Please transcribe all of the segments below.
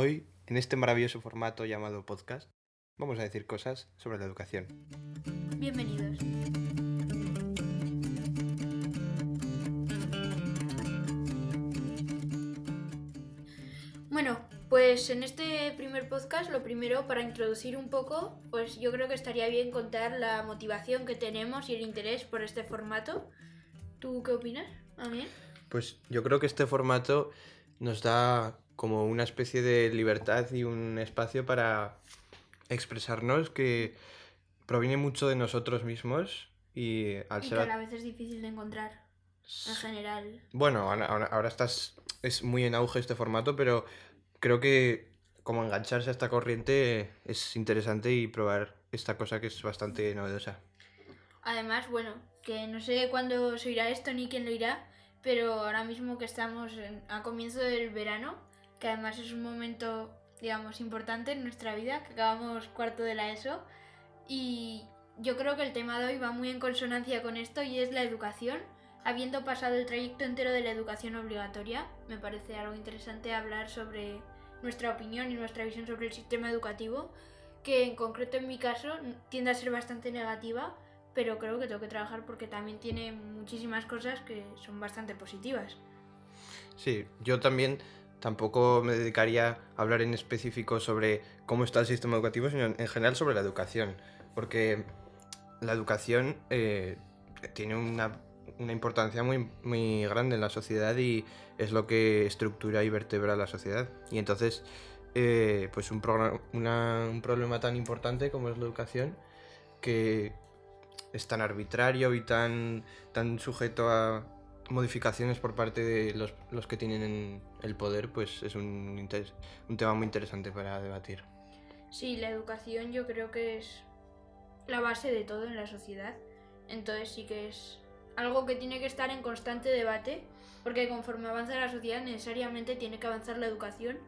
Hoy, en este maravilloso formato llamado podcast, vamos a decir cosas sobre la educación. Bienvenidos. Bueno, pues en este primer podcast lo primero para introducir un poco, pues yo creo que estaría bien contar la motivación que tenemos y el interés por este formato. ¿Tú qué opinas? ¿A mí? Pues yo creo que este formato nos da como una especie de libertad y un espacio para expresarnos que proviene mucho de nosotros mismos y al Y ser... que a la vez es difícil de encontrar en general. Bueno, ahora, ahora- estás, es muy en auge este formato, pero creo que como engancharse a esta corriente es interesante y probar esta cosa que es bastante novedosa. Además, bueno, que no sé cuándo se oirá esto ni quién lo irá, pero ahora mismo que estamos en- a comienzo del verano, que además es un momento, digamos, importante en nuestra vida, que acabamos cuarto de la ESO, y yo creo que el tema de hoy va muy en consonancia con esto y es la educación. Habiendo pasado el trayecto entero de la educación obligatoria, me parece algo interesante hablar sobre nuestra opinión y nuestra visión sobre el sistema educativo, que en concreto en mi caso tiende a ser bastante negativa, pero creo que tengo que trabajar porque también tiene muchísimas cosas que son bastante positivas. Sí, yo también tampoco me dedicaría a hablar en específico sobre cómo está el sistema educativo, sino en general sobre la educación, porque la educación eh, tiene una, una importancia muy, muy grande en la sociedad y es lo que estructura y vertebra la sociedad. Y entonces, eh, pues un, un problema tan importante como es la educación, que es tan arbitrario y tan, tan sujeto a modificaciones por parte de los, los que tienen el poder, pues es un, un tema muy interesante para debatir. Sí, la educación yo creo que es la base de todo en la sociedad, entonces sí que es algo que tiene que estar en constante debate, porque conforme avanza la sociedad necesariamente tiene que avanzar la educación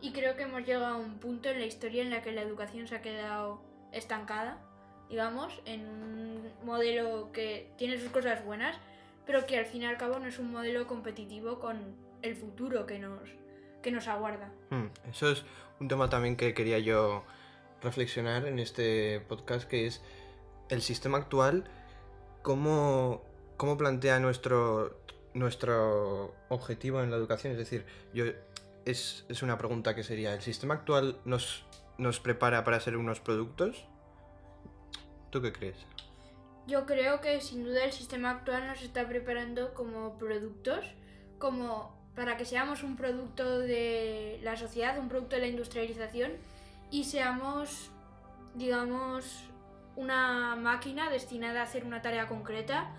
y creo que hemos llegado a un punto en la historia en la que la educación se ha quedado estancada, digamos, en un modelo que tiene sus cosas buenas, pero que al fin y al cabo no es un modelo competitivo con el futuro que nos, que nos aguarda. Hmm, Eso es un tema también que quería yo reflexionar en este podcast, que es el sistema actual, cómo, cómo plantea nuestro, nuestro objetivo en la educación. Es decir, yo, es, es una pregunta que sería, ¿el sistema actual nos, nos prepara para ser unos productos? ¿Tú qué crees? Yo creo que sin duda el sistema actual nos está preparando como productos, como para que seamos un producto de la sociedad, un producto de la industrialización y seamos, digamos, una máquina destinada a hacer una tarea concreta.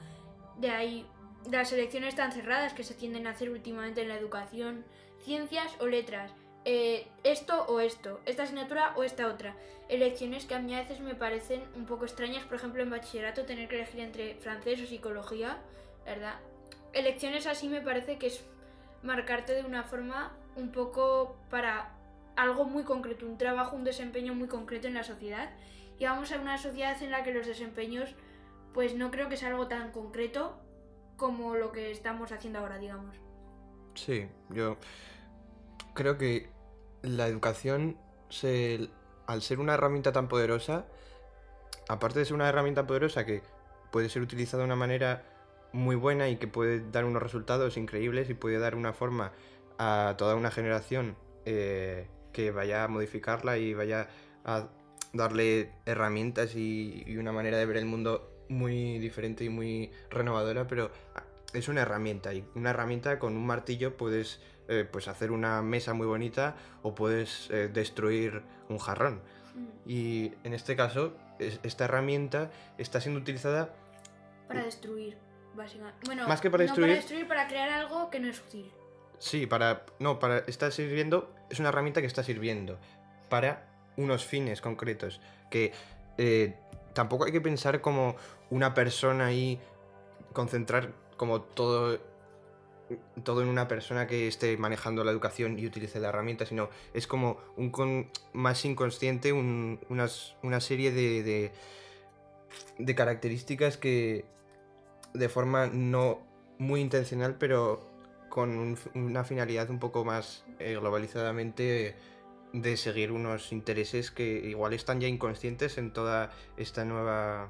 De ahí las elecciones tan cerradas que se tienden a hacer últimamente en la educación, ciencias o letras, eh, esto o esto, esta asignatura o esta otra. Elecciones que a mí a veces me parecen un poco extrañas, por ejemplo en bachillerato tener que elegir entre francés o psicología, ¿verdad? Elecciones así me parece que es marcarte de una forma un poco para algo muy concreto, un trabajo, un desempeño muy concreto en la sociedad. Y vamos a una sociedad en la que los desempeños, pues no creo que sea algo tan concreto como lo que estamos haciendo ahora, digamos. Sí, yo creo que la educación, se, al ser una herramienta tan poderosa, aparte de ser una herramienta poderosa que puede ser utilizada de una manera muy buena y que puede dar unos resultados increíbles y puede dar una forma a toda una generación eh, que vaya a modificarla y vaya a darle herramientas y, y una manera de ver el mundo muy diferente y muy renovadora, pero es una herramienta y una herramienta con un martillo puedes eh, pues hacer una mesa muy bonita o puedes eh, destruir un jarrón. Y en este caso, es- esta herramienta está siendo utilizada Para destruir, básicamente. Bueno, Más que para no destruir- para destruir, para crear algo que no es útil. Sí, para. No, para. Está sirviendo. Es una herramienta que está sirviendo para unos fines concretos. Que eh, tampoco hay que pensar como una persona ahí. Concentrar como todo. Todo en una persona que esté manejando la educación y utilice la herramienta, sino es como un con, más inconsciente, un- unas- una serie de, de, de características que de forma no muy intencional, pero con un- una finalidad un poco más eh, globalizadamente de seguir unos intereses que igual están ya inconscientes en toda esta nueva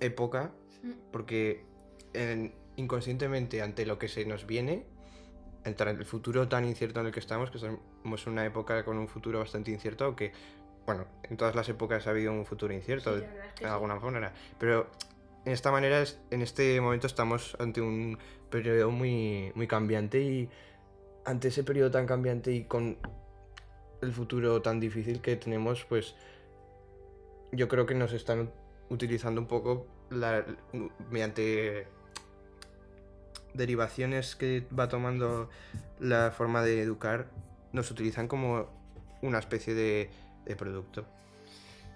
época, Mm. porque en- inconscientemente ante lo que se nos viene, entre el futuro tan incierto en el que estamos, que estamos en una época con un futuro bastante incierto, aunque, bueno, en todas las épocas ha habido un futuro incierto, Sí, de, es que de sí. alguna manera, pero en esta manera, en este momento estamos ante un periodo muy, muy cambiante y ante ese periodo tan cambiante y con el futuro tan difícil que tenemos, pues yo creo que nos están utilizando un poco la, mediante derivaciones que va tomando la forma de educar, nos utilizan como una especie de, de producto.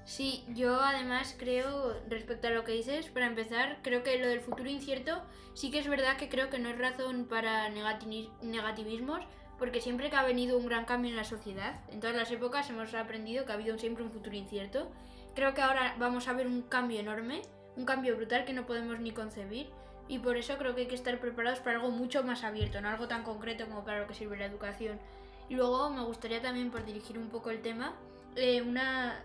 Sí, yo además creo, respecto a lo que dices, para empezar, creo que lo del futuro incierto sí que es verdad que creo que no es razón para negati- negativismos, porque siempre que ha venido un gran cambio en la sociedad, en todas las épocas hemos aprendido que ha habido siempre un futuro incierto. Creo que ahora vamos a ver un cambio enorme, un cambio brutal que no podemos ni concebir, y por eso creo que hay que estar preparados para algo mucho más abierto, no algo tan concreto como para lo que sirve la educación. Y luego me gustaría también, por dirigir un poco el tema, eh, una,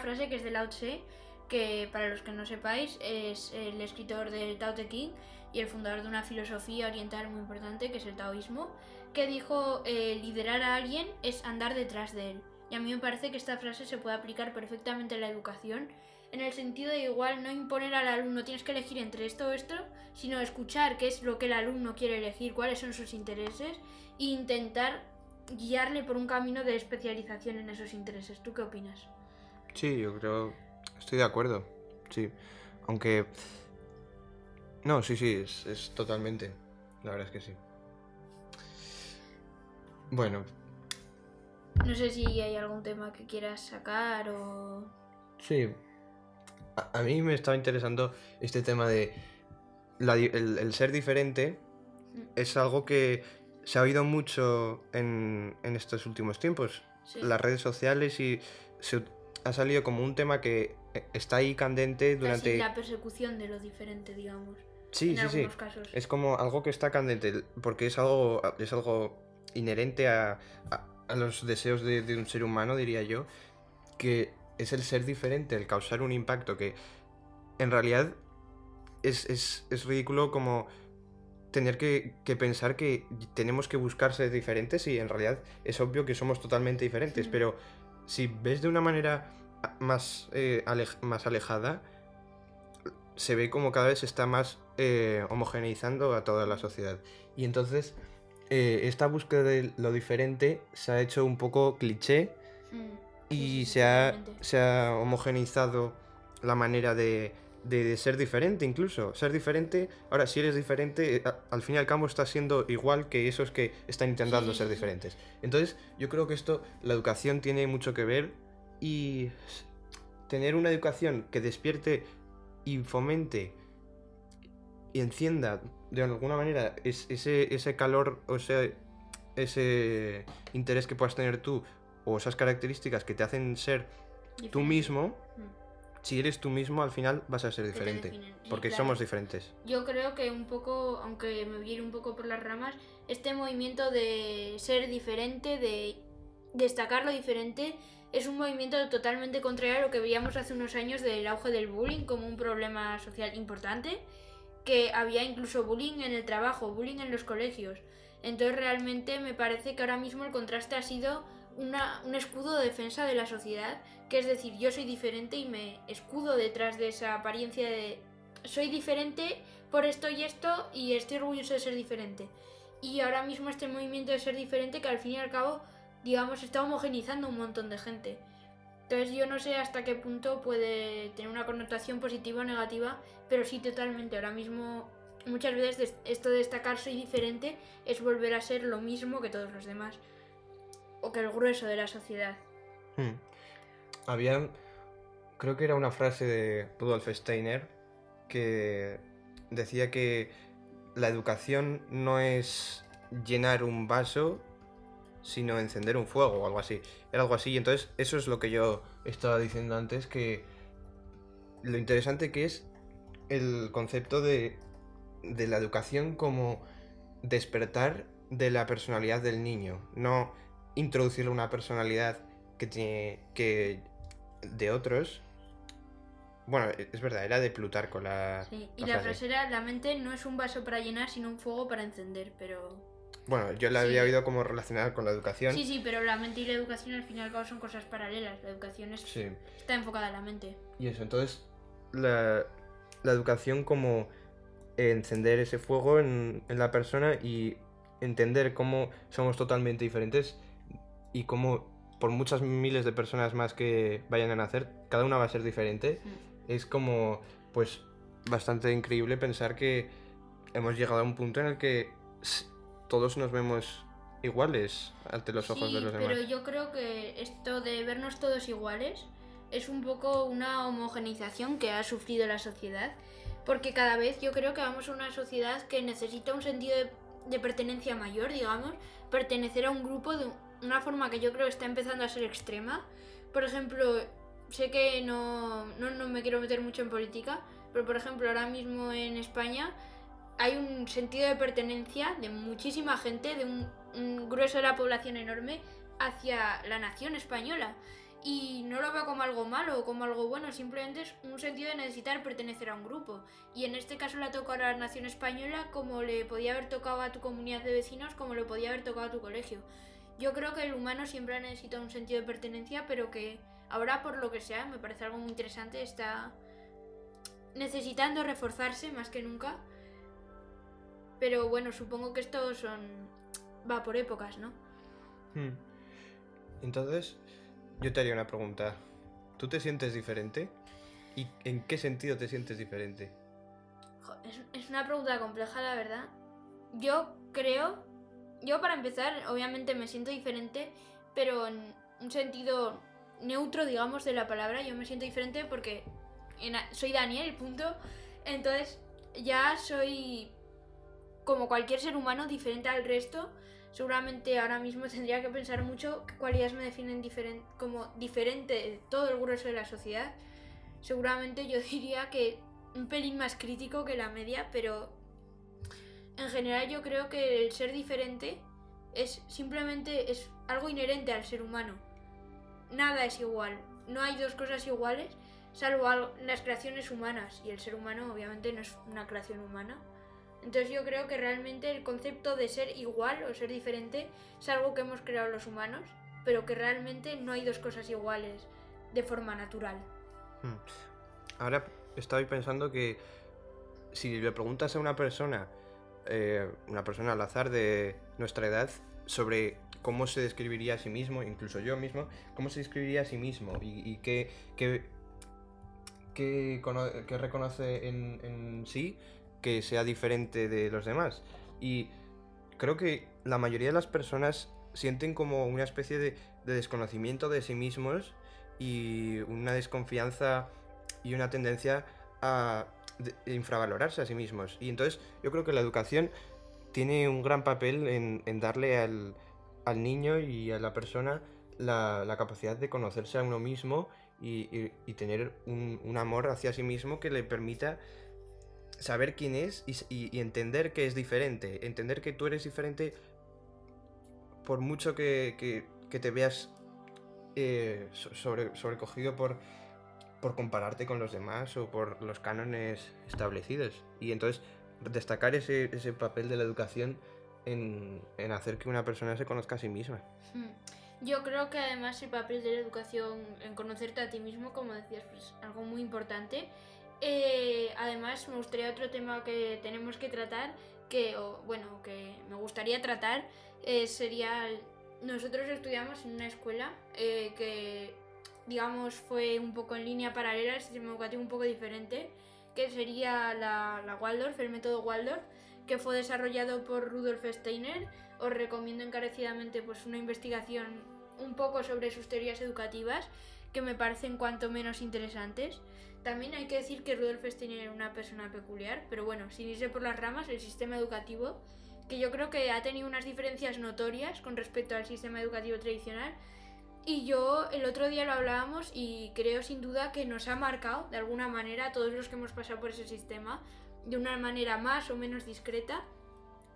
frase que es de Lao Tse, que para los que no sepáis es el escritor del Tao Te Ching y el fundador de una filosofía oriental muy importante que es el taoísmo, que dijo eh, liderar a alguien es andar detrás de él. Y a mí me parece que esta frase se puede aplicar perfectamente en la educación, en el sentido de igual no imponer al alumno tienes que elegir entre esto o esto, sino escuchar qué es lo que el alumno quiere elegir, cuáles son sus intereses e intentar guiarle por un camino de especialización en esos intereses. ¿Tú qué opinas? Sí, yo creo. Estoy de acuerdo. Sí. Aunque. No, sí, sí, es, es totalmente. La verdad es que sí. Bueno, No sé si hay algún tema que quieras sacar o... sí. A, a mí me estaba interesando este tema de. la el, el ser diferente Mm. es algo que se ha oído mucho en, en estos últimos tiempos. Sí. Las redes sociales y se, ha salido como un tema que eh, está ahí candente Casi durante. la persecución de lo diferente, digamos. Sí, en sí, sí. casos. Es como algo que está candente, porque es algo, es algo inherente a, a- a los deseos de, de un ser humano, diría yo, que es el ser diferente, el causar un impacto que en realidad es, es- es ridículo como tener que, que pensar que tenemos que buscar ser diferentes y en realidad es obvio que somos totalmente diferentes, pero si ves de una manera más, eh, alej- más alejada, se ve como cada vez se está más eh, homogeneizando a toda la sociedad. Y entonces eh, esta búsqueda de lo diferente se ha hecho un poco cliché Mm, y se, ha, se ha homogeneizado la manera de, de- de ser diferente incluso. Ser diferente, ahora si eres diferente, eh, al fin y al cabo estás siendo igual que esos que están intentando Sí, ser diferentes. Entonces yo creo que esto, la educación tiene mucho que ver y tener una educación que despierte y fomente y encienda de alguna manera es- ese, ese calor o ese, ese interés que puedas tener tú o esas características que te hacen ser tú mismo, Mm. si eres tú mismo al final vas a ser te diferente. Porque claro. somos diferentes. Yo creo que un poco, aunque me voy a ir un poco por las ramas, este movimiento de ser diferente, de destacar lo diferente, es un movimiento totalmente contrario a lo que veíamos hace unos años del auge del bullying como un problema social importante, que había incluso bullying en el trabajo, bullying en los colegios. Entonces realmente me parece que ahora mismo el contraste ha sido una- un escudo de defensa de la sociedad, que es decir, yo soy diferente y me escudo detrás de esa apariencia de soy diferente por esto y esto y estoy orgulloso de ser diferente. Y ahora mismo este movimiento de ser diferente que al fin y al cabo, digamos, está homogenizando un montón de gente. Entonces yo no sé hasta qué punto puede tener una connotación positiva o negativa, pero sí totalmente. Ahora mismo muchas veces esto de destacar soy diferente es volver a ser lo mismo que todos los demás. O que el grueso de la sociedad. Hmm. Había, creo que era una frase de Rudolf Steiner que decía que la educación no es llenar un vaso, sino encender un fuego o algo así. Era algo así, y entonces eso es lo que yo estaba diciendo antes, que lo interesante que es el concepto de, de la educación como despertar de la personalidad del niño, no introducirle una personalidad que tiene que de otros. Bueno, e, es verdad, era de Plutarco la. Sí, y la frase era: La mente no es un vaso para llenar, sino un fuego para encender, pero. Bueno, yo la había oído como relacionada con la educación. Sí, sí, pero la mente y la educación al fin y al cabo son cosas paralelas. La educación es, está enfocada en la mente. Y eso, entonces, la, la educación como encender ese fuego en, en, la persona y entender cómo somos totalmente diferentes y cómo por muchas miles de personas más que vayan a nacer, cada una va a ser diferente. Mm. Es como, pues, bastante increíble pensar que hemos llegado a un punto en el que todos nos vemos iguales ante los ojos de los demás. Pero yo creo que esto de vernos todos iguales es un poco una homogenización que ha sufrido la sociedad. Porque cada vez yo creo que vamos a una sociedad que necesita un sentido de, de pertenencia mayor, digamos, pertenecer a un grupo de una forma que yo creo que está empezando a ser extrema. Por ejemplo, sé que no, no, me quiero meter mucho en política, pero por ejemplo ahora mismo en España hay un sentido de pertenencia de muchísima gente, de un, grueso de la población enorme, hacia la nación española. Y no lo veo como algo malo o como algo bueno, simplemente es un sentido de necesitar pertenecer a un grupo. Y en este caso le ha tocado a la nación española como le podía haber tocado a tu comunidad de vecinos, como le podía haber tocado a tu colegio. Yo creo que el humano siempre ha necesitado un sentido de pertenencia, pero que ahora por lo que sea, me parece algo muy interesante, está necesitando reforzarse más que nunca. Pero bueno, supongo que esto son va por épocas, ¿no? Hmm. Entonces, yo te haría una pregunta. ¿Tú te sientes diferente? ¿Y en qué sentido te sientes diferente? Es, es una pregunta compleja, la verdad. Yo creo yo para empezar, obviamente me siento diferente, pero en un sentido neutro, digamos, de la palabra. Yo me siento diferente porque soy Daniel, punto. Entonces ya soy como cualquier ser humano diferente al resto. Seguramente ahora mismo tendría que pensar mucho qué cualidades me definen como diferente de todo el grueso de la sociedad. Seguramente yo diría que un pelín más crítico que la media, pero en general yo creo que el ser diferente es simplemente es algo inherente al ser humano. Nada es igual. No hay dos cosas iguales, salvo las creaciones humanas. Y el ser humano obviamente no es una creación humana. Entonces yo creo que realmente el concepto de ser igual o ser diferente es algo que hemos creado los humanos, pero que realmente no hay dos cosas iguales de forma natural. Hmm. Ahora estoy pensando que si le preguntas a una persona eh, una persona al azar de nuestra edad sobre cómo se describiría a sí mismo, incluso yo mismo, cómo se describiría a sí mismo y, qué, qué, reconoce en, sí que sea diferente de los demás. Y creo que la mayoría de las personas sienten como una especie de, de desconocimiento de sí mismos y una desconfianza y una tendencia a infravalorarse a sí mismos. Y entonces yo creo que la educación tiene un gran papel en, darle al, niño y a la persona la, capacidad de conocerse a uno mismo y, tener un, amor hacia sí mismo que le permita saber quién es y, entender que es diferente. Entender que tú eres diferente por mucho que, te veas eh, sobre, sobrecogido por por compararte con los demás o por los cánones establecidos. Y entonces destacar ese, ese papel de la educación en, en, hacer que una persona se conozca a sí misma. Hmm. Yo creo que además el papel de la educación en conocerte a ti mismo, como decías, pues algo muy importante. Eh, además, me gustaría otro tema que tenemos que tratar, que, o, bueno, que me gustaría tratar, eh, sería... Nosotros estudiamos en una escuela eh, que digamos, fue un poco en línea paralela, el sistema educativo un poco diferente, que sería la, la Waldorf, el método Waldorf, que fue desarrollado por Rudolf Steiner. Os recomiendo encarecidamente pues, una investigación un poco sobre sus teorías educativas, que me parecen cuanto menos interesantes. También hay que decir que Rudolf Steiner era una persona peculiar, pero bueno, sin irse por las ramas, el sistema educativo, que yo creo que ha tenido unas diferencias notorias con respecto al sistema educativo tradicional, y yo el otro día lo hablábamos y creo sin duda que nos ha marcado de alguna manera a todos los que hemos pasado por ese sistema, de una manera más o menos discreta,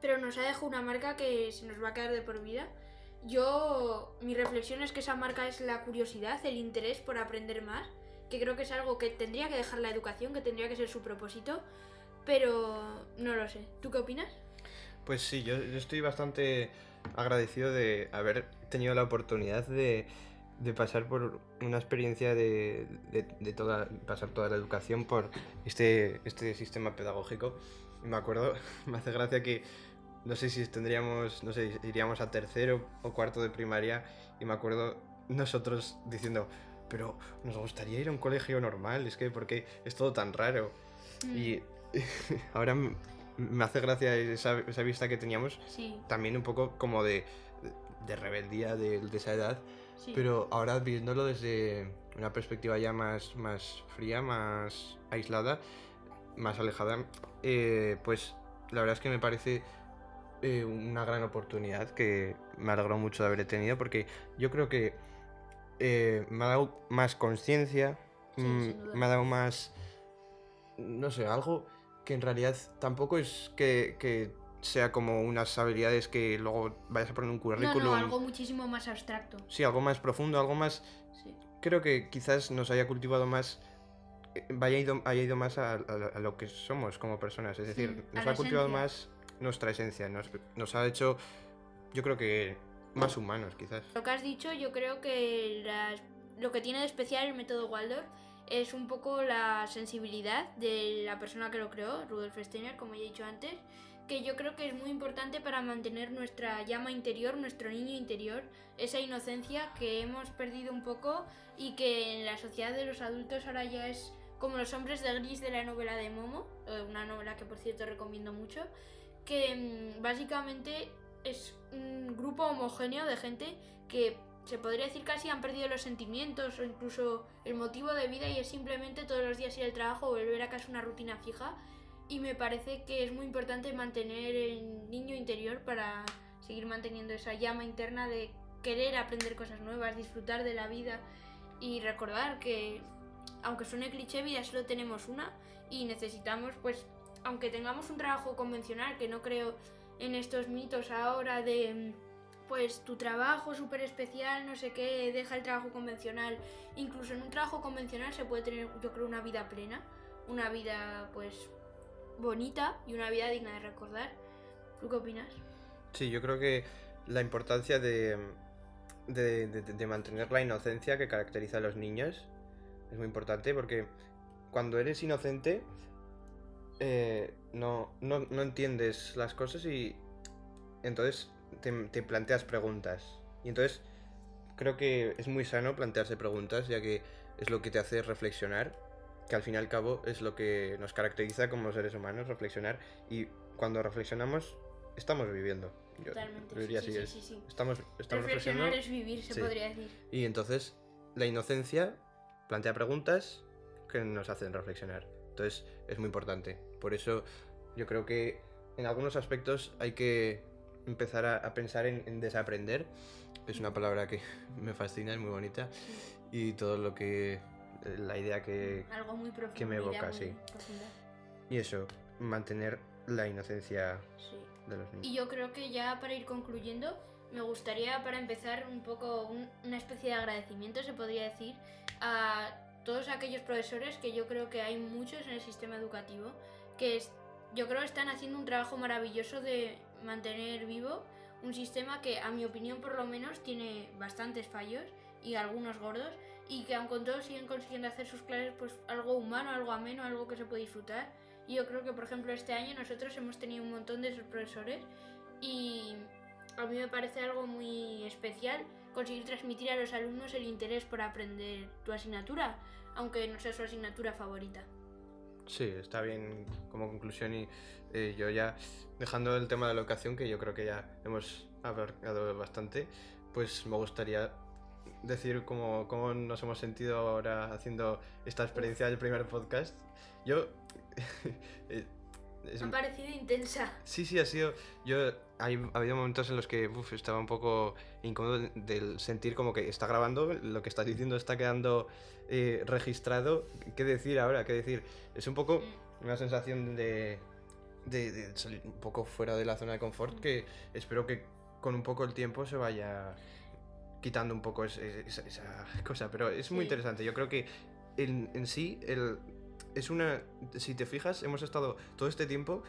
pero nos ha dejado una marca que se nos va a quedar de por vida. yo, mi reflexión es que esa marca es la curiosidad, el interés por aprender más, que creo que es algo que tendría que dejar la educación, que tendría que ser su propósito, pero no lo sé. ¿Tú qué opinas? Pues sí, yo, yo estoy bastante agradecido de haber tenido la oportunidad de, de pasar por una experiencia de, de, de toda, pasar toda la educación por este, este sistema pedagógico. Me acuerdo, me hace gracia que no sé si tendríamos, no sé, iríamos a tercero o cuarto de primaria y me acuerdo nosotros diciendo, pero nos gustaría ir a un colegio normal, es que porque es todo tan raro. Mm. Y ahora me hace gracia esa, esa vista que teníamos, Sí, también un poco como de, de rebeldía de, de esa edad, sí. pero ahora viéndolo desde una perspectiva ya más, más fría, más aislada, más alejada, eh, pues la verdad es que me parece eh, una gran oportunidad que me alegró mucho de haber tenido porque yo creo que eh, me ha dado más conciencia, Sí, mm, me ha dado más, no sé, algo que en realidad tampoco es que, que sea como unas habilidades que luego vayas a poner un currículum. no, algo muchísimo más abstracto. Sí, algo más profundo, algo más Sí. creo que quizás nos haya cultivado más, eh, vaya ido, haya ido más a, a- a lo que somos como personas. Es decir, nos ha cultivado esencia. más nuestra esencia, nos, nos ha hecho, yo creo que más humanos, quizás. Lo que has dicho, yo creo que las- lo que tiene de especial el método Waldorf es un poco la sensibilidad de la persona que lo creó, Rudolf Steiner, como ya he dicho antes, que yo creo que es muy importante para mantener nuestra llama interior, nuestro niño interior, esa inocencia que hemos perdido un poco y que en la sociedad de los adultos ahora ya es como los hombres de gris de la novela de Momo, eh, una novela que por cierto recomiendo mucho, que mm, básicamente es un grupo homogéneo de gente que se podría decir casi han perdido los sentimientos o incluso el motivo de vida y es simplemente todos los días ir al trabajo o volver a casa una rutina fija. Y me parece que es muy importante mantener el niño interior para seguir manteniendo esa llama interna de querer aprender cosas nuevas, disfrutar de la vida y recordar que aunque suene cliché, vida solo tenemos una y necesitamos pues aunque tengamos un trabajo convencional que no creo en estos mitos ahora de mm, pues tu trabajo súper especial, no sé qué, deja el trabajo convencional. Incluso en un trabajo convencional se puede tener, yo creo, una vida plena, una vida pues bonita y una vida digna de recordar. ¿Tú qué opinas? Sí, yo creo que la importancia de, de, mantener la inocencia que caracteriza a los niños es muy importante porque cuando eres inocente eh, no, no, no entiendes las cosas y entonces te, te planteas preguntas. Y entonces creo que es muy sano plantearse preguntas ya que es lo que te hace reflexionar, que al fin y al cabo es lo que nos caracteriza como seres humanos, reflexionar. Y cuando reflexionamos, estamos viviendo. Yo Totalmente. diría sí, así, sí, es- sí. Estamos, estamos Reflexionar es vivir, se podría decir. y entonces la inocencia plantea preguntas que nos hacen reflexionar. Entonces es muy importante. Por eso yo creo que en algunos aspectos hay que empezar a, a pensar en, en desaprender. Es una palabra que me fascina, es muy bonita. Y todo lo que... eh, La idea que... Algo muy profundo. que me evoca, muy sí. profunda. Y eso, mantener la inocencia Sí. de los niños. Y yo creo que ya para ir concluyendo, me gustaría para empezar un poco un- una especie de agradecimiento, se podría decir, a todos aquellos profesores que yo creo que hay muchos en el sistema educativo, que es, yo creo que están haciendo un trabajo maravilloso de mantener vivo un sistema que a mi opinión por lo menos tiene bastantes fallos y algunos gordos y que aun con todo siguen consiguiendo hacer sus clases pues algo humano, algo ameno, algo que se puede disfrutar. Y yo creo que por ejemplo este año nosotros hemos tenido un montón de esos profesores y a mí me parece algo muy especial conseguir transmitir a los alumnos el interés por aprender tu asignatura, aunque no sea su asignatura favorita. Sí, está bien como conclusión y eh, yo ya dejando el tema de la educación, que yo creo que ya hemos abarcado bastante, pues me gustaría decir cómo, cómo nos hemos sentido ahora haciendo esta experiencia del primer podcast. Yo... es ha parecido intensa. Sí, sí, ha sido. Yo. hay- ha habido momentos en los que uf, estaba un poco incómodo de- del sentir como que está grabando, lo que estás diciendo está quedando eh, registrado. ¿Qué decir ahora? ¿Qué decir? Es un poco una sensación de, de, de salir un poco fuera de la zona de confort que espero que con un poco el tiempo se vaya quitando un poco es- es- esa, esa cosa. Pero es muy Sí. interesante. Yo creo que en, en sí el, es una... Si te fijas, hemos estado todo este tiempo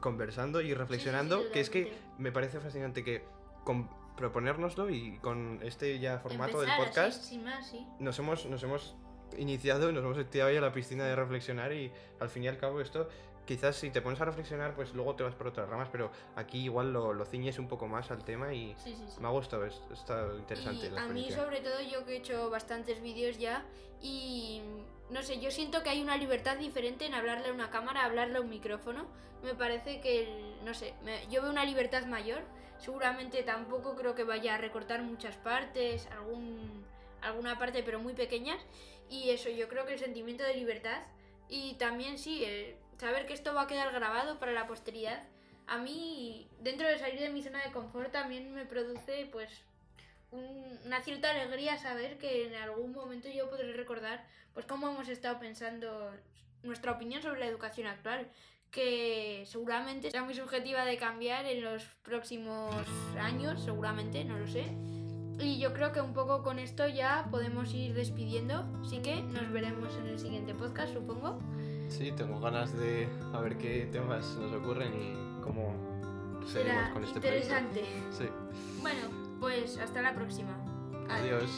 conversando y reflexionando, que es que me parece fascinante que con proponérnoslo y con este ya formato del Empezar podcast más, nos hemos, nos hemos iniciado y nos hemos tirado ya a la piscina de reflexionar y al fin y al cabo esto quizás si te pones a reflexionar pues luego te vas por otras ramas pero aquí igual lo, lo ciñes un poco más al tema y Sí, sí, sí. me ha gustado, es- está interesante Y la a mí sobre todo yo que he hecho bastantes vídeos ya y no sé, yo siento que hay una libertad diferente en hablarle a una cámara, hablarle a un micrófono. Me parece que, el- no sé, me- yo veo una libertad mayor. Seguramente tampoco creo que vaya a recortar muchas partes, algún, alguna parte pero muy pequeñas. Y eso, yo creo que el sentimiento de libertad y también sí, el saber que esto va a quedar grabado para la posteridad. A mí, dentro de salir de mi zona de confort, también me produce pues un- una cierta alegría saber que en algún momento yo podré recordar pues cómo hemos estado pensando nuestra opinión sobre la educación actual que seguramente será muy subjetiva de cambiar en los próximos años seguramente no lo sé y yo creo que un poco con esto ya podemos ir despidiendo así que nos veremos en el siguiente podcast supongo Sí, tengo ganas de a ver qué temas nos ocurren y cómo seguimos con este proyecto. interesante Sí. bueno pues hasta la próxima Adiós.